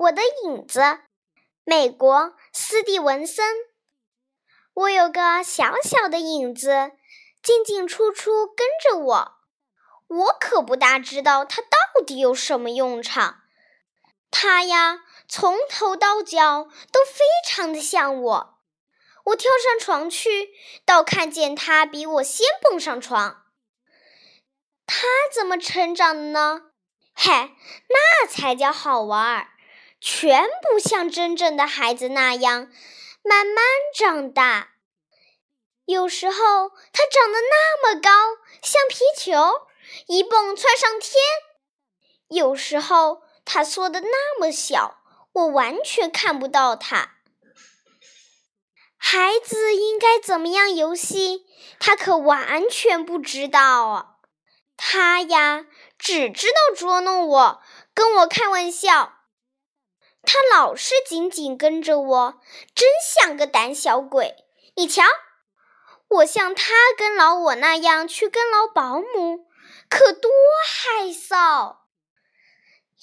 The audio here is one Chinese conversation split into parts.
我的影子，美国斯蒂文森。我有个小小的影子，进进出出跟着我。我可不大知道它到底有什么用场。它呀，从头到脚都非常的像我。我跳上床去，倒看见它比我先蹦上床。它怎么成长的呢？嘿，那才叫好玩儿！全部像真正的孩子那样慢慢长大。有时候他长得那么高，像皮球，一蹦窜上天；有时候他缩得那么小，我完全看不到他。孩子应该怎么样游戏，他可完全不知道啊！他呀，只知道捉弄我，跟我开玩笑。他老是紧紧跟着我，真像个胆小鬼。你瞧，我像他跟牢我那样去跟牢保姆，可多害臊！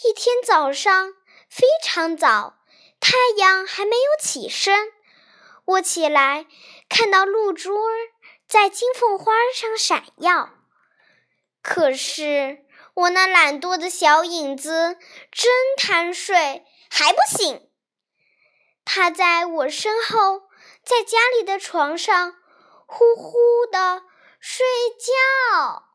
一天早上非常早，太阳还没有起身，我起来看到露珠儿在金凤花上闪耀，可是我那懒惰的小影子真贪睡。还不醒，他在我身后，在家里的床上呼呼的睡觉。